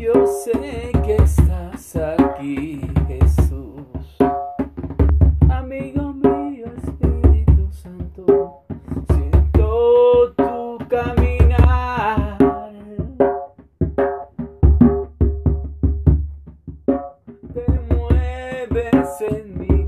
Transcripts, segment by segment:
Yo sé que estás aquí, Jesús. Amigo mío, Espíritu Santo, siento tu caminar. Te mueves en mí.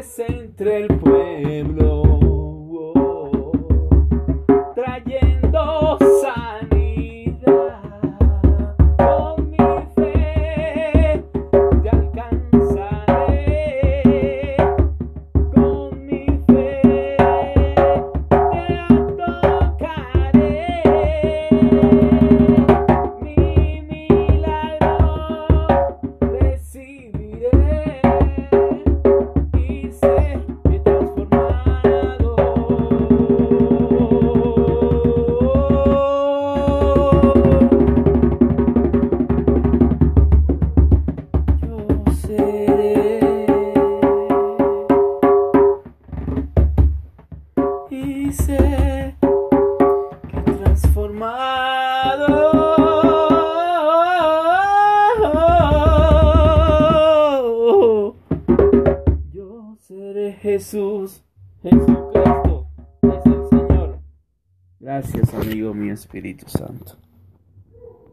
entre el pueblo. que transformado. Yo seré Jesús, Jesucristo es el Señor. Gracias, amigo mi Espíritu Santo.